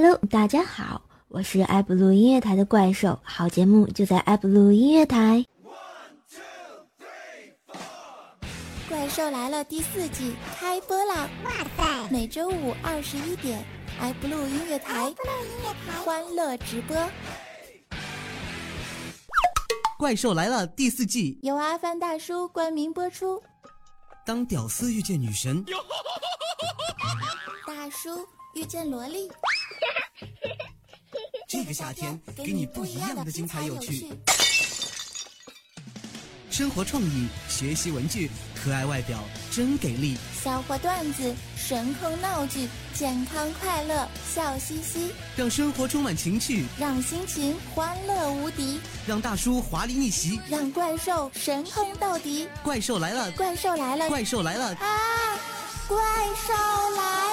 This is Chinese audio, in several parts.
Hello，大家好，我是爱布鲁音乐台的怪兽，好节目就在爱布鲁音乐台。One two three four，怪兽来了第四季开播啦！哇塞，每周五二十一点，爱布鲁音乐台，欢乐直播。怪兽来了第四季，由阿凡大叔冠名播出。当屌丝遇见女神，大叔遇见萝莉，这个夏天给你不一样的精彩有趣。生活创意，学习文具，可爱外表真给力。笑话段子，神坑闹剧，健康快乐，笑嘻嘻，让生活充满情趣，让心情欢乐无敌，让大叔华丽逆袭，让怪兽神坑到底。怪兽来了！怪兽来了！怪兽来了！啊！怪兽来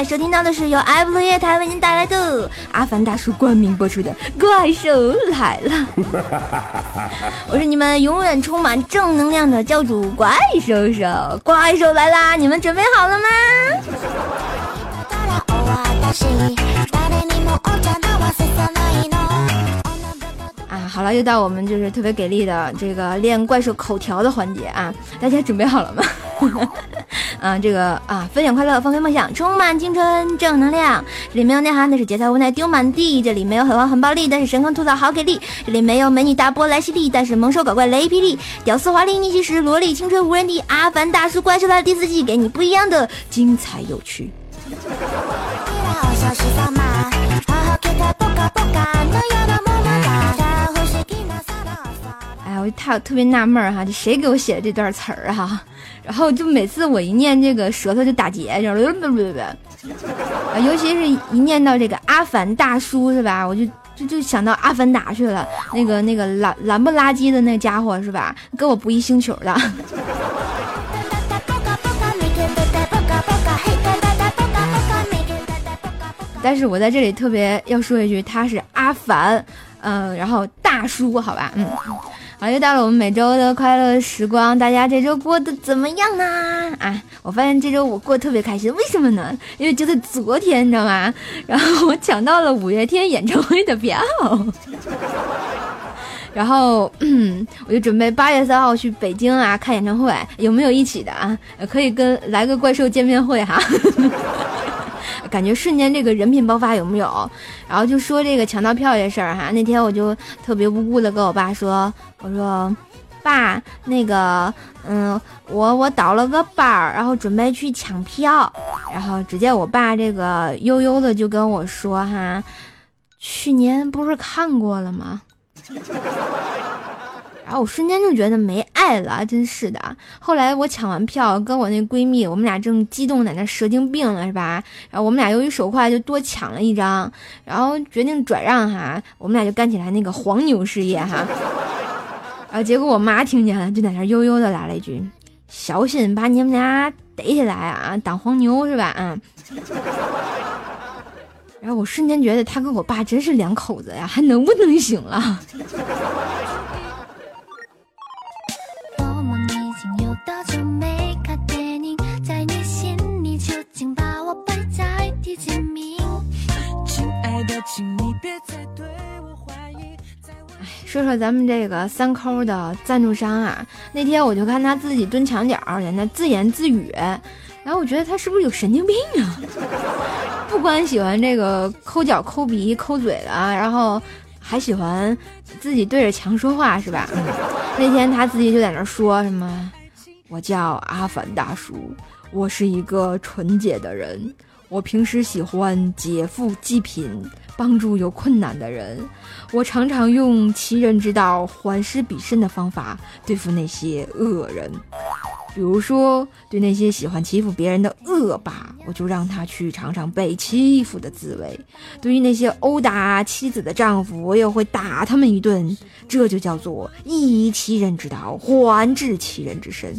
在收听到的是由爱布鲁乐台为您带来的阿凡大叔冠名播出的《怪兽来了》。我是你们永远充满正能量的教主怪兽兽，怪兽来啦！你们准备好了吗？啊，好了，又到我们就是特别给力的这个练怪兽口条的环节啊！大家准备好了吗？嗯，这个啊，分享快乐，放飞梦想，充满青春正能量。这里没有内涵，但是节操无奈丢满地。这里没有很黄很暴力，但是神坑吐槽好给力。这里没有美女大波来袭力，但是猛兽搞怪雷霹雳。屌丝华丽逆袭时，萝莉青春无人敌。阿凡大叔怪兽来了第四季，给你不一样的精彩有趣。我就特特别纳闷哈，这谁给我写的这段词儿哈？然后就每次我一念这个舌头就打结，就不不不不，尤其是一念到这个阿凡大叔是吧？我就就就想到阿凡达去了，那个那个蓝蓝不拉几的那家伙是吧？跟我不一星球的。但是我在这里特别要说一句，他是阿凡，嗯，然后大叔，好吧，嗯。好，又到了我们每周的快乐时光，大家这周过得怎么样呢？啊，我发现这周我过得特别开心，为什么呢？因为就在昨天，你知道吗？然后我抢到了五月天演唱会的票，然后嗯我就准备八月三号去北京啊看演唱会，有没有一起的啊？可以跟来个怪兽见面会哈。感觉瞬间这个人品爆发有没有？然后就说这个抢到票这事儿哈，那天我就特别无辜的跟我爸说，我说，爸，那个，嗯，我我倒了个班儿，然后准备去抢票，然后只见我爸这个悠悠的就跟我说哈，去年不是看过了吗？然后我瞬间就觉得没爱了，真是的。后来我抢完票，跟我那闺蜜，我们俩正激动在那蛇精病了，是吧？然后我们俩由于手快，就多抢了一张，然后决定转让哈，我们俩就干起来那个黄牛事业哈。啊，结果我妈听见了，就在那悠悠的来了一句：“小心把你们俩逮起来啊，当黄牛是吧？”嗯。然后我瞬间觉得他跟我爸真是两口子呀，还能不能行了？说说咱们这个三抠的赞助商啊，那天我就看他自己蹲墙角在那自言自语，然后我觉得他是不是有神经病啊？不光喜欢这个抠脚、抠鼻、抠嘴的，然后还喜欢自己对着墙说话，是吧？那天他自己就在那说什么：“我叫阿凡大叔，我是一个纯洁的人。”我平时喜欢劫富济贫，帮助有困难的人。我常常用其人之道还施彼身的方法对付那些恶人。比如说，对那些喜欢欺负别人的恶霸，我就让他去尝尝被欺负的滋味；对于那些殴打妻子的丈夫，我也会打他们一顿。这就叫做以其人之道还治其人之身。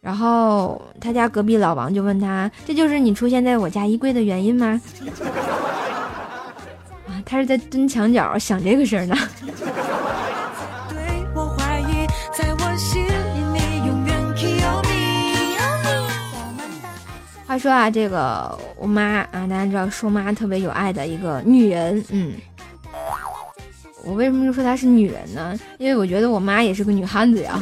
然后他家隔壁老王就问他：“这就是你出现在我家衣柜的原因吗？” 啊，他是在蹲墙角想这个事儿呢。话说啊，这个我妈啊，大家知道，说妈特别有爱的一个女人，嗯。我为什么就说她是女人呢？因为我觉得我妈也是个女汉子呀。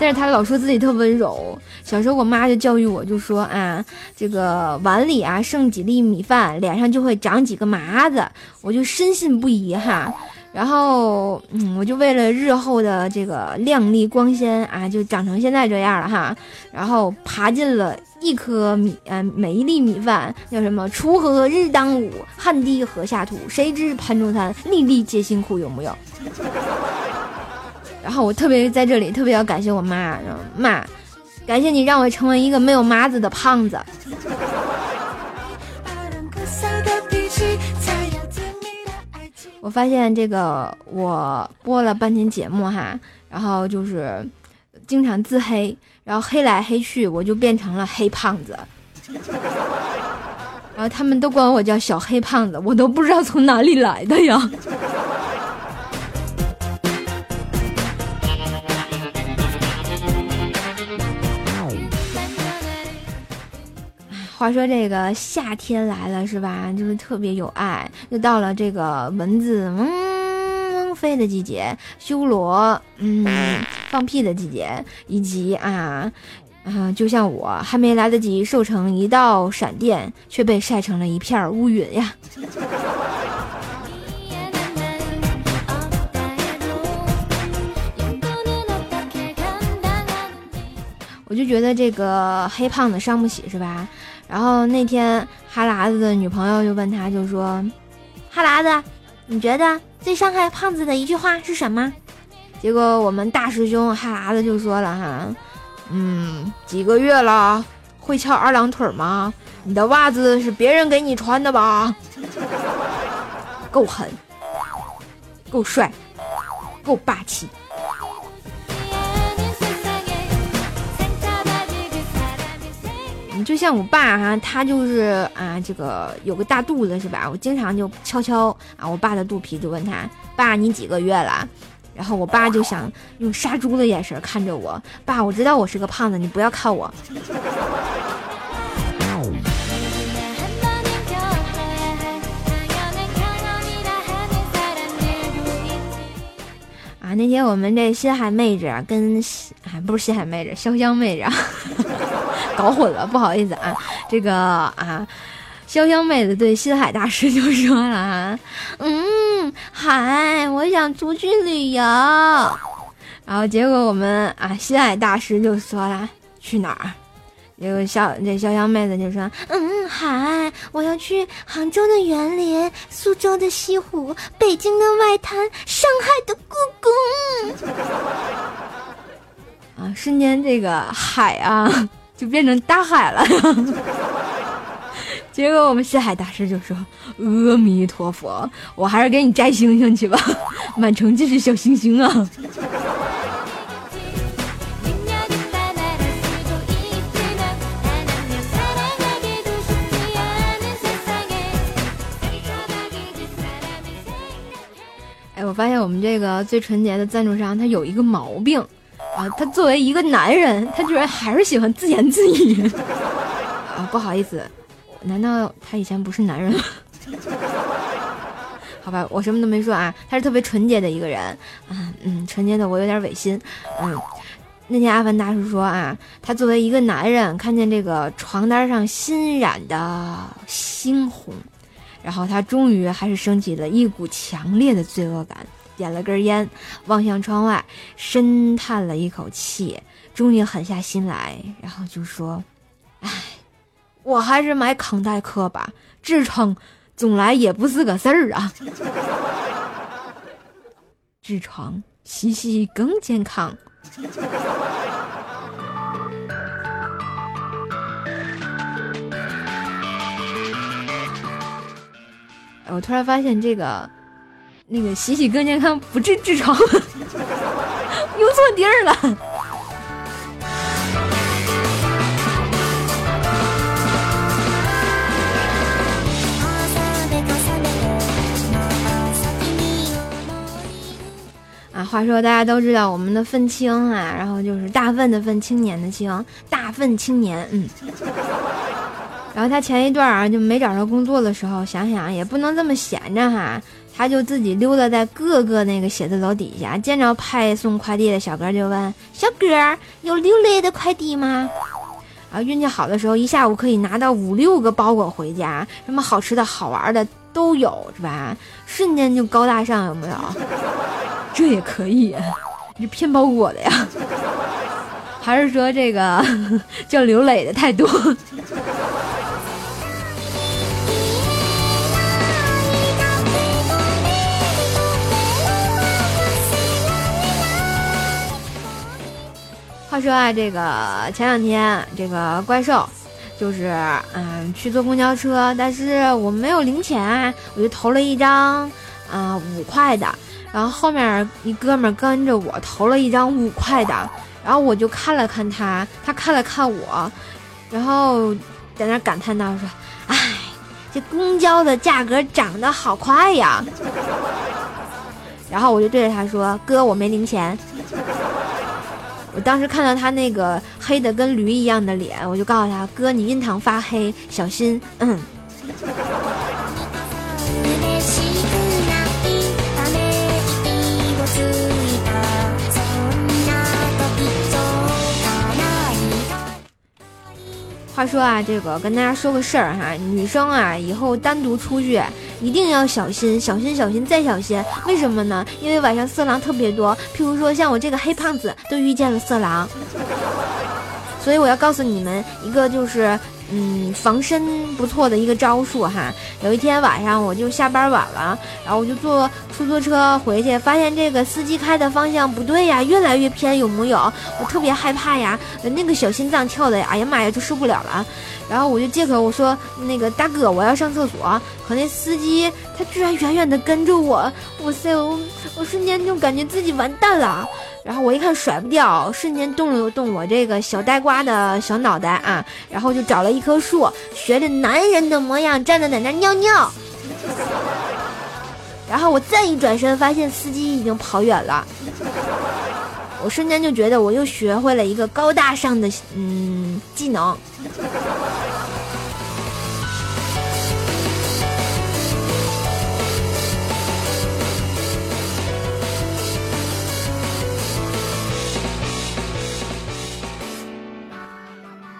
但是他老说自己特温柔。小时候我妈就教育我，就说啊，这个碗里啊剩几粒米饭，脸上就会长几个麻子。我就深信不疑哈。然后，嗯，我就为了日后的这个亮丽光鲜啊，就长成现在这样了哈。然后爬进了一颗米，嗯，每一粒米饭叫什么？锄禾日当午，汗滴禾下土。谁知盘中餐，粒粒皆辛苦，有木有？然后我特别在这里特别要感谢我妈，妈，感谢你让我成为一个没有麻子的胖子。我发现这个我播了半天节目哈，然后就是经常自黑，然后黑来黑去，我就变成了黑胖子，然后他们都管我叫小黑胖子，我都不知道从哪里来的呀。话说这个夏天来了是吧？就是特别有爱，又到了这个蚊子嗡飞的季节，修罗嗯放屁的季节，以及啊啊，就像我还没来得及瘦成一道闪电，却被晒成了一片乌云呀。我就觉得这个黑胖子伤不起是吧？然后那天哈喇子的女朋友就问他，就说：“哈喇子，你觉得最伤害胖子的一句话是什么？”结果我们大师兄哈喇子就说了：“哈，嗯，几个月了，会翘二郎腿吗？你的袜子是别人给你穿的吧？够狠，够帅，够霸气。”就像我爸哈，他就是啊，这个有个大肚子是吧？我经常就悄悄啊，我爸的肚皮就问他爸，你几个月了？然后我爸就想用杀猪的眼神看着我，爸，我知道我是个胖子，你不要看我。啊，那天我们这西海妹子跟啊不是西海妹子，潇湘妹子。搞混了，不好意思啊，这个啊，潇湘妹子对心海大师就说了啊，嗯，海，我想出去旅游，然后结果我们啊，心海大师就说了去哪儿？结果潇这潇湘妹子就说，嗯，海，我要去杭州的园林、苏州的西湖、北京的外滩、上海的故宫。啊，瞬间这个海啊。就变成大海了，结果我们西海大师就说：“阿弥陀佛，我还是给你摘星星去吧，满城尽是小星星啊。”哎，我发现我们这个最纯洁的赞助商他有一个毛病。啊，他作为一个男人，他居然还是喜欢自言自语。啊，不好意思，难道他以前不是男人吗？好吧，我什么都没说啊。他是特别纯洁的一个人，啊，嗯，纯洁的我有点违心。嗯，那天阿凡大叔说啊，他作为一个男人，看见这个床单上新染的猩红，然后他终于还是升起了一股强烈的罪恶感。点了根烟，望向窗外，深叹了一口气，终于狠下心来，然后就说：“哎，我还是买康代克吧，痔疮总来也不是个事儿啊。痔疮洗洗更健康。”我突然发现这个。那个洗洗更健康不治痔疮用错地儿了。啊话说大家都知道我们的愤青啊然后就是大粪的愤青年的青大粪青年嗯。然后他前一段啊就没找着工作的时候想想也不能这么闲着哈他就自己溜达在各个那个写字楼底下，见着派送快递的小哥就问：“小哥，有六类的快递吗？”啊，运气好的时候，一下午可以拿到五六个包裹回家，什么好吃的好玩的都有，是吧？瞬间就高大上，有没有？这也可以，你骗包裹的呀？还是说这个叫刘磊的太多？说啊，这个前两天这个怪兽，就是嗯去坐公交车，但是我没有零钱，我就投了一张啊五块的，然后后面一哥们跟着我投了一张五块的，然后我就看了看他，他看了看我，然后在那感叹道说：“哎，这公交的价格涨得好快呀！”然后我就对着他说：“哥，我没零钱。”我当时看到他那个黑的跟驴一样的脸，我就告诉他：“哥，你印堂发黑，小心。”嗯。话说啊，这个跟大家说个事儿哈，女生啊，以后单独出去一定要小心，小心，小心再小心。为什么呢？因为晚上色狼特别多，譬如说像我这个黑胖子都遇见了色狼，所以我要告诉你们一个就是。嗯，防身不错的一个招数哈。有一天晚上，我就下班晚了，然后我就坐出租车回去，发现这个司机开的方向不对呀，越来越偏，有木有？我特别害怕呀，那个小心脏跳的，哎呀妈呀，就受不了了。然后我就借口我说那个大哥，我要上厕所。可那司机他居然远远的跟着我，哇塞，我我瞬间就感觉自己完蛋了。然后我一看甩不掉，瞬间动了动我这个小呆瓜的小脑袋啊，然后就找了一棵树，学着男人的模样站在在那尿尿。然后我再一转身，发现司机已经跑远了。我瞬间就觉得我又学会了一个高大上的嗯技能。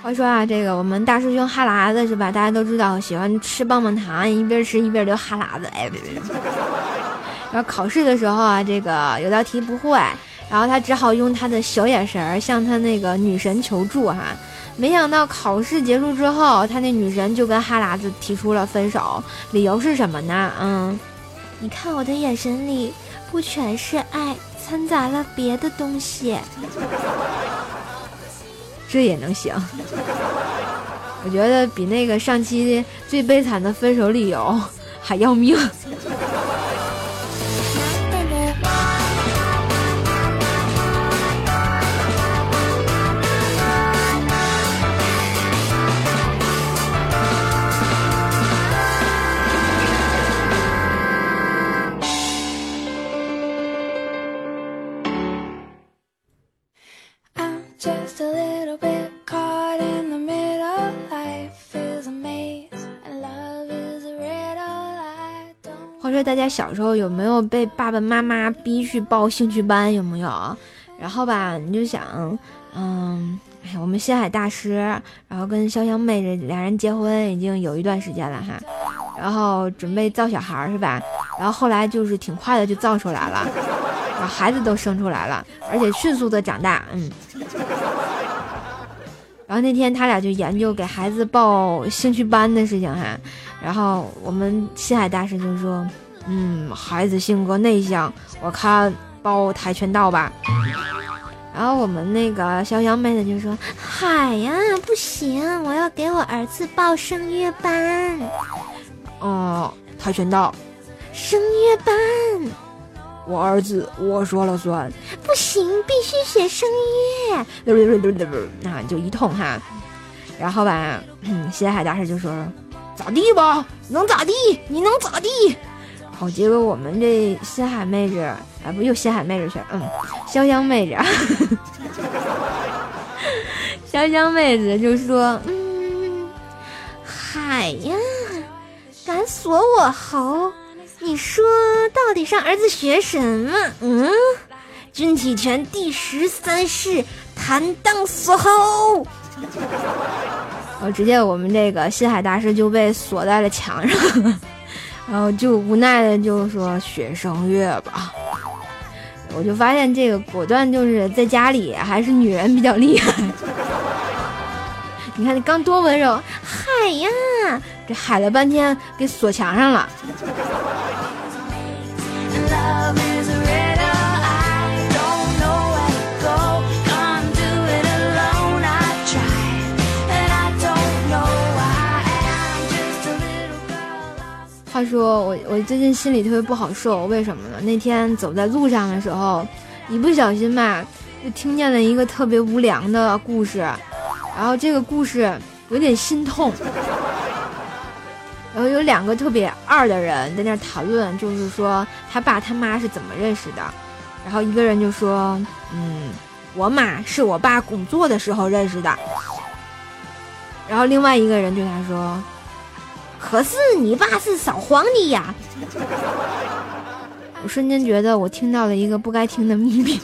话说啊，这个我们大师兄哈喇子是吧？大家都知道喜欢吃棒棒糖，一边吃一边流哈喇子。哎，别别别！然后考试的时候啊，这个有道题不会，然后他只好用他的小眼神向他那个女神求助哈。没想到考试结束之后，他那女神就跟哈喇子提出了分手，理由是什么呢？嗯，你看我的眼神里不全是爱，掺杂了别的东西。这也能行，我觉得比那个上期最悲惨的分手理由 还要命。大家小时候有没有被爸爸妈妈逼去报兴趣班？有没有？然后吧，你就想，嗯，哎，我们心海大师，然后跟潇湘妹这俩人结婚已经有一段时间了哈，然后准备造小孩是吧？然后后来就是挺快的就造出来了，然后孩子都生出来了，而且迅速的长大，嗯。然后那天他俩就研究给孩子报兴趣班的事情哈，然后我们心海大师就说。嗯，孩子性格内向，我看报跆拳道吧。然后我们那个潇湘妹子就说：“嗨呀，不行，我要给我儿子报声乐班。”哦，跆拳道，声乐班，我儿子我说了算。不行，必须学声乐。那就一通哈。然后吧，西海大师就说：“咋地吧？能咋地？你能咋地？”好，结果我们这新海妹子，啊，不又新海妹子去了，嗯，潇湘妹子，潇湘妹子就说，嗯，海呀，敢锁我喉？你说到底上儿子学什么？嗯，军体拳第十三式弹荡锁喉。然 后直接我们这个新海大师就被锁在了墙上，然后就无奈的就说学声乐吧。我就发现这个果断就是在家里还是女人比较厉害。你看你刚多温柔，嗨呀，这喊了半天给锁墙上了。他说我我最近心里特别不好受，为什么呢？那天走在路上的时候，一不小心吧，就听见了一个特别无良的故事，然后这个故事有点心痛。然后有两个特别二的人在那讨论，就是说他爸他妈是怎么认识的。然后一个人就说：“嗯，我妈是我爸工作的时候认识的。”然后另外一个人对他说。可是你爸是扫黄的呀！我瞬间觉得我听到了一个不该听的秘密。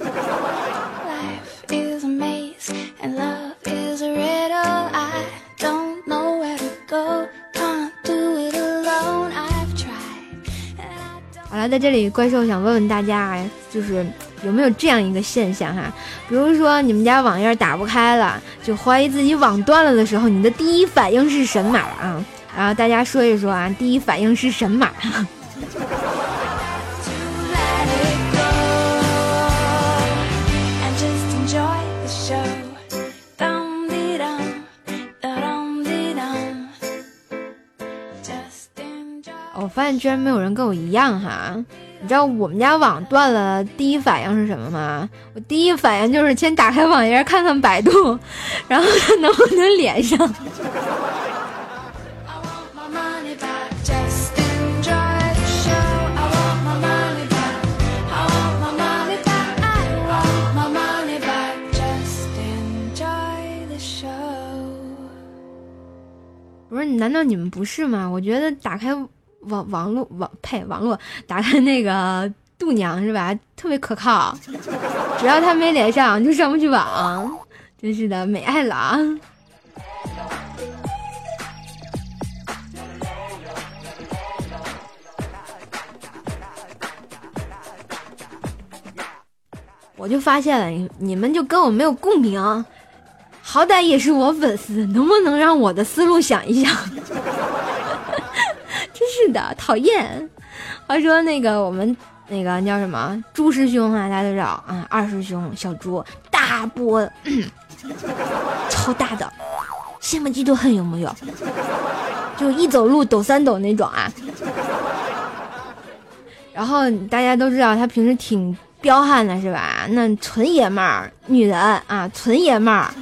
好了，在这里，怪兽想问问大家，就是有没有这样一个现象哈？比如说你们家网页打不开了，就怀疑自己网断了的时候，你的第一反应是神马啊？然后大家说一说啊，第一反应是神马。我发现居然没有人跟我一样哈！你知道我们家网断了，第一反应是什么吗？我第一反应就是先打开网页看看百度，然后看能不能连上。难道你们不是吗？我觉得打开网网络网呸网络，打开那个度娘是吧？特别可靠，只要他没连上就上不去网，真是的，美爱了啊。我就发现了，你们就跟我没有共鸣。好歹也是我粉丝，能不能让我的思路想一想？真是的，讨厌！话说那个我们那个叫什么朱师兄啊，大家都知道啊，二师兄小朱大波，超大的，羡慕嫉妒恨有木有？就一走路抖三抖那种啊。然后大家都知道他平时挺。彪悍的是吧？那纯爷们儿，女人啊，纯爷们儿。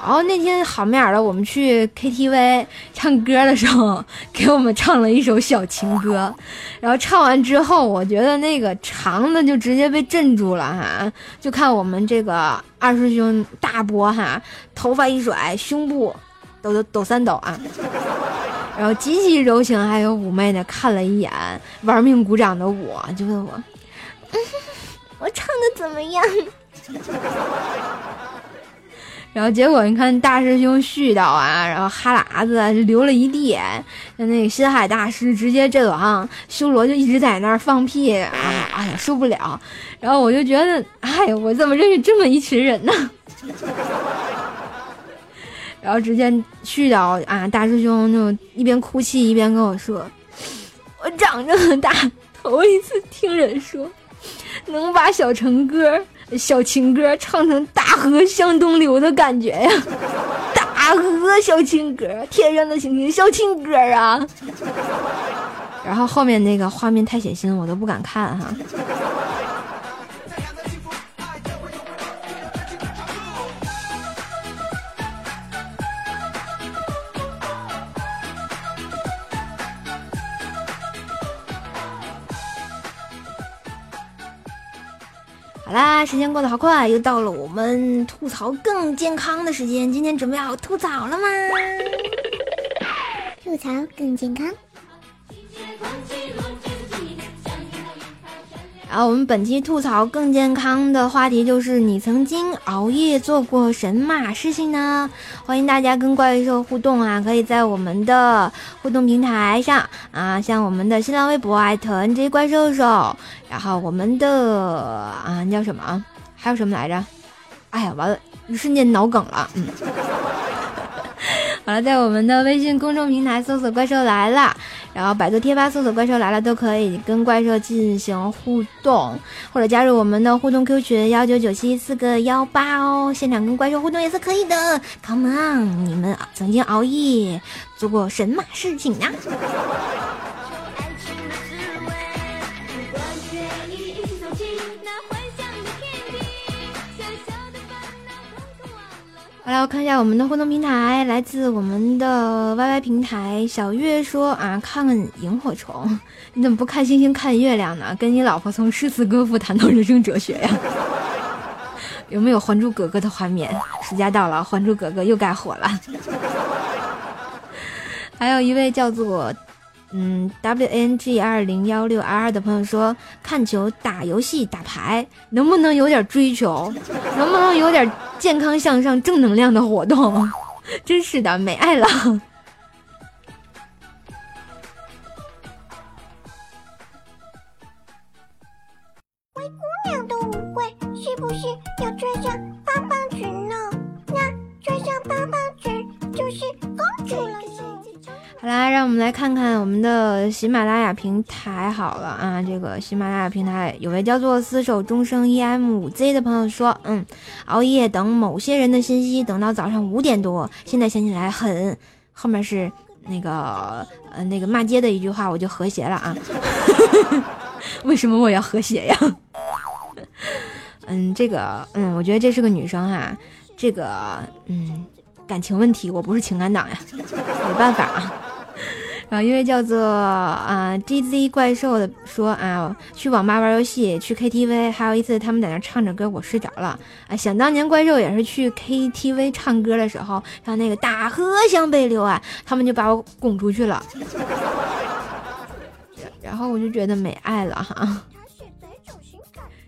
然后那天好面儿的，我们去 KTV 唱歌的时候，给我们唱了一首小情歌。然后唱完之后，我觉得那个肠子就直接被镇住了哈。就看我们这个二师兄大波哈，头发一甩，胸部抖抖抖三抖啊。然后极其柔情还有妩媚的看了一眼玩命鼓掌的我，就问我。我唱的怎么样？然后结果你看大师兄絮叨啊，然后哈喇子流了一地，那那个心海大师直接阵亡修罗就一直在那儿放屁啊，哎呀受不了！然后我就觉得，哎呀，我怎么认识这么一群人呢？然后直接絮叨啊，大师兄就一边哭泣一边跟我说：“我长这么大头一次听人说。”能把小情歌、小情歌唱成大河向东流的感觉呀！大河小青歌，天上的星星小青歌啊！然后后面那个画面太血腥，我都不敢看哈。啊，时间过得好快，又到了我们吐槽更健康的时间。今天准备好吐槽了吗？吐槽更健康。然后我们本期吐槽更健康的话题就是你曾经熬夜做过神马事情呢？欢迎大家跟怪兽互动啊，可以在我们的互动平台上啊，像我们的新浪微博艾特 NJ 怪兽兽，然后我们的啊叫什么啊？还有什么来着？哎呀，完了，一瞬间脑梗了，嗯。好了，在我们的微信公众平台搜索“怪兽来了”，然后百度贴吧搜索“怪兽来了”都可以跟怪兽进行互动，或者加入我们的互动 Q 群幺九九七四个幺八哦，现场跟怪兽互动也是可以的。Come on，你们曾经熬夜做过神马事情呀？好了，我看一下我们的互动平台，来自我们的 YY 平台。小月说啊，看看萤火虫，你怎么不看星星看月亮呢？跟你老婆从诗词歌赋谈到人生哲学呀？有没有《还珠格格》的画面？暑假到了，《还珠格格》又该火了。还有一位叫做。嗯，WNG 二零幺六 R 的朋友说，看球、打游戏、打牌，能不能有点追求？能不能有点健康向上、正能量的活动？真是的，没爱了。来，让我们来看看我们的喜马拉雅平台。好了啊，这个喜马拉雅平台有位叫做“厮守终生 EM 五 Z” 的朋友说：“嗯，熬夜等某些人的信息，等到早上五点多，现在想起来很……后面是那个呃那个骂街的一句话，我就和谐了啊。为什么我要和谐呀？嗯，这个嗯，我觉得这是个女生哈，这个嗯，感情问题，我不是情感党呀，没办法啊。”然后一位叫做啊 GZ 怪兽的说啊，去网吧玩游戏，去 KTV，还有一次他们在那唱着歌，我睡着了啊。想当年怪兽也是去 KTV 唱歌的时候，像那个大河向北流啊，他们就把我拱出去了，然后我就觉得没爱了哈。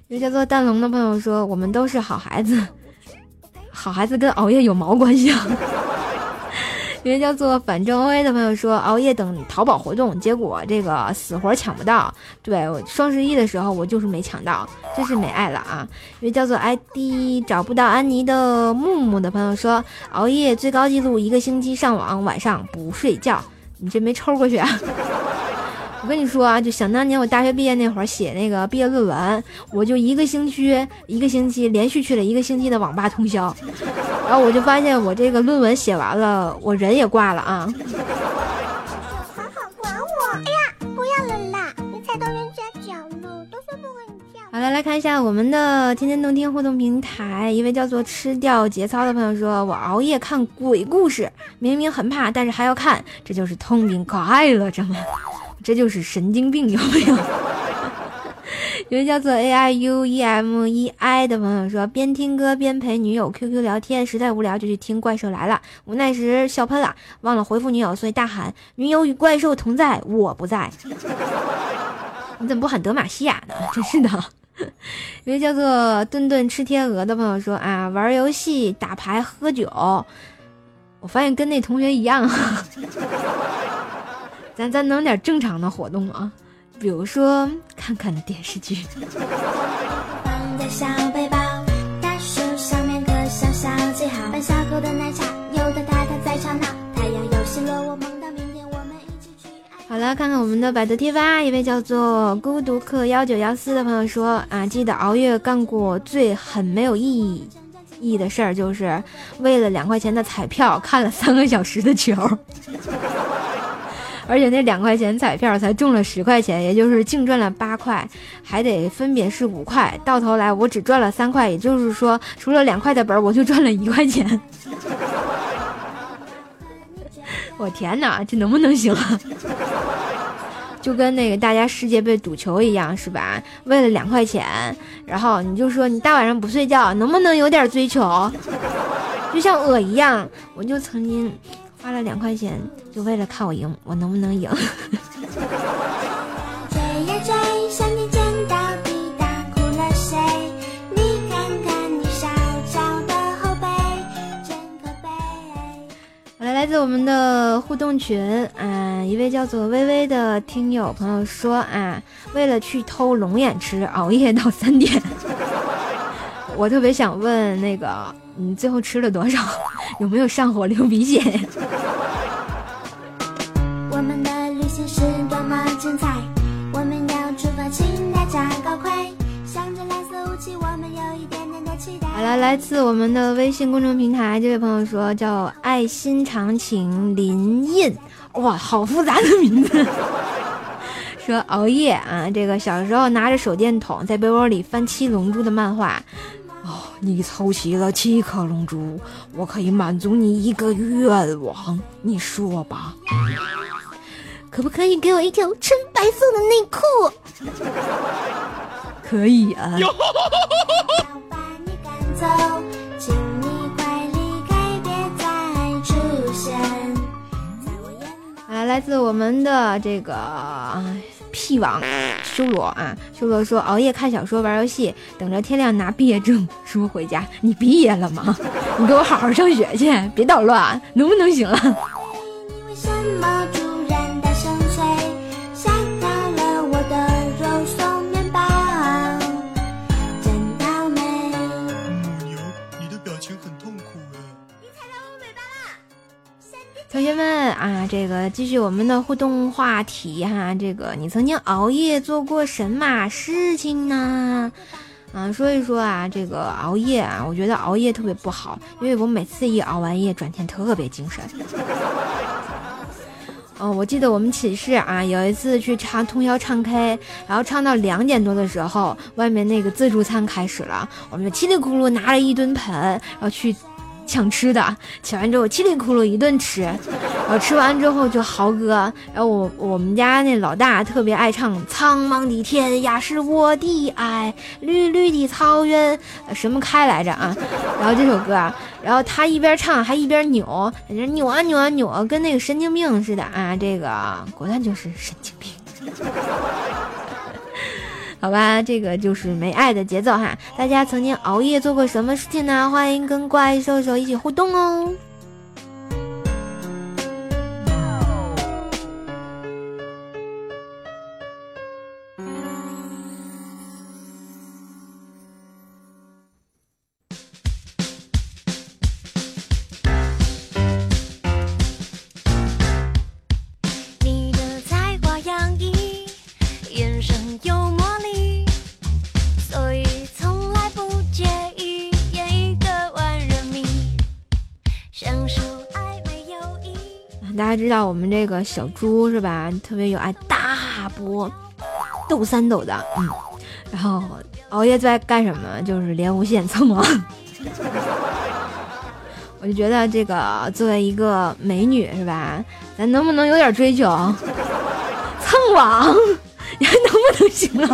一位叫做蛋龙的朋友说，我们都是好孩子，好孩子跟熬夜有毛关系啊？一位叫做反正 OA 的朋友说，熬夜等淘宝活动，结果这个死活抢不到。对，双十一的时候我就是没抢到，真是没爱了啊！一位叫做 ID 找不到安妮的木木的朋友说，熬夜最高记录一个星期上网，晚上不睡觉，你这没抽过去啊？我跟你说啊，就想当年我大学毕业那会儿写那个毕业论文，我就一个星期一个星期连续去了一个星期的网吧通宵，然后我就发现我这个论文写完了，我人也挂了啊。好好管我！哎呀，不要了啦，你踩到人家脚了，都说不和你跳。好了，来看一下我们的天天动听互动平台，一位叫做吃掉节操的朋友说：“我熬夜看鬼故事，明明很怕，但是还要看，这就是通病快乐着吗？”这就是神经病，有没有？有位叫做 A I U E M E I 的朋友说，边听歌边陪女友 Q Q 聊天，实在无聊就去听怪兽来了。无奈时笑喷了，忘了回复女友，所以大喊：“女友与怪兽同在，我不在。”你怎么不喊德玛西亚呢？真是的。有位叫做顿顿吃天鹅的朋友说啊，玩游戏、打牌、喝酒。我发现跟那同学一样。咱咱弄点正常的活动啊，比如说看看电视剧。好了，看看我们的百度贴吧，一位叫做孤独客幺九幺四的朋友说啊，记得熬夜干过最很没有意义意义的事儿，就是为了两块钱的彩票看了三个小时的球。而且那两块钱彩票才中了十块钱，也就是净赚了八块，还得分别是五块，到头来我只赚了三块，也就是说，除了两块的本，我就赚了一块钱。我天哪，这能不能行啊？就跟那个大家世界杯赌球一样，是吧？为了两块钱，然后你就说你大晚上不睡觉，能不能有点追求？就像我一样，我就曾经花了两块钱，就为了看我赢，我能不能赢？追呀追，想你见到哭了谁？你看看你小小的后背，真可悲。好了，来自我们的互动群啊，一位叫做微微的听友朋友说啊，为了去偷龙眼吃，熬夜到三点。我特别想问那个，你最后吃了多少？有没有上火流鼻血？我们的旅行是多么精彩，我们要出发，请大家高快。向着蓝色雾气，我们有一点点的期待。好了，来自我们的微信公众平台，这位朋友说叫爱心长情林印，哇，好复杂的名字。说熬夜啊，这个小时候拿着手电筒在被窝里翻《七龙珠》的漫画。哦，你凑齐了七颗龙珠，我可以满足你一个愿望，你说吧，可不可以给我一条纯白色的内裤？可以啊。要把你赶走，请你快离开，别再出现在我眼里。好了，来自我们的这个啊屁王修罗啊，修罗说熬夜看小说、玩游戏，等着天亮拿毕业证书回家。你毕业了吗？你给我好好上学去，别捣乱，能不能行了？这个继续我们的互动话题哈，这个你曾经熬夜做过神马事情呢？啊，说一说啊，这个熬夜啊，我觉得熬夜特别不好，因为我每次一熬完夜，转天特别精神。哦，我记得我们寝室啊，有一次去唱通宵唱 K，然后唱到两点多的时候，外面那个自助餐开始了，我们就叽里咕噜拿了一吨盆，然后去抢吃的，抢完之后叽里咕噜一顿吃，然后吃完之后就豪哥，然后我我们家那老大特别爱唱《苍茫的天涯是我的爱，绿绿的草原》什么开来着啊，然后这首歌，然后他一边唱还一边扭，在那扭啊扭啊扭啊，跟那个神经病似的啊，这个果断就是神经病。好吧，这个就是没爱的节奏哈。大家曾经熬夜做过什么事情呢？欢迎跟怪兽兽一起互动哦。我们这个小猪是吧？特别有爱大波，斗三斗的，嗯。然后熬夜最爱干什么？就是连无线蹭网。我就觉得这个作为一个美女是吧？咱能不能有点追求？蹭网，你还能不能行了？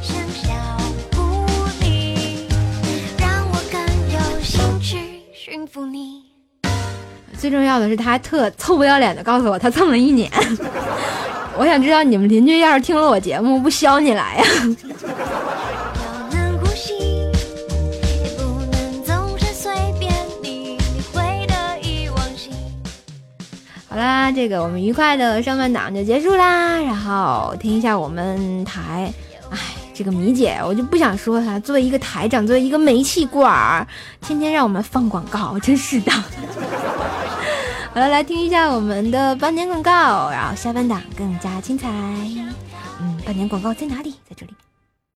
像小狐狸，让我更有兴趣驯服你。最重要的是，他还特臭不要脸的告诉我，他蹭了一年。我想知道你们邻居要是听了我节目，不削你来呀？好啦，这个我们愉快的上半档就结束啦，然后听一下我们台，哎，这个米姐我就不想说她，作为一个台长，作为一个煤气罐儿，天天让我们放广告，真是的。好了，来听一下我们的半年广告，然后下半档更加精彩。嗯，半年广告在哪里？在这里。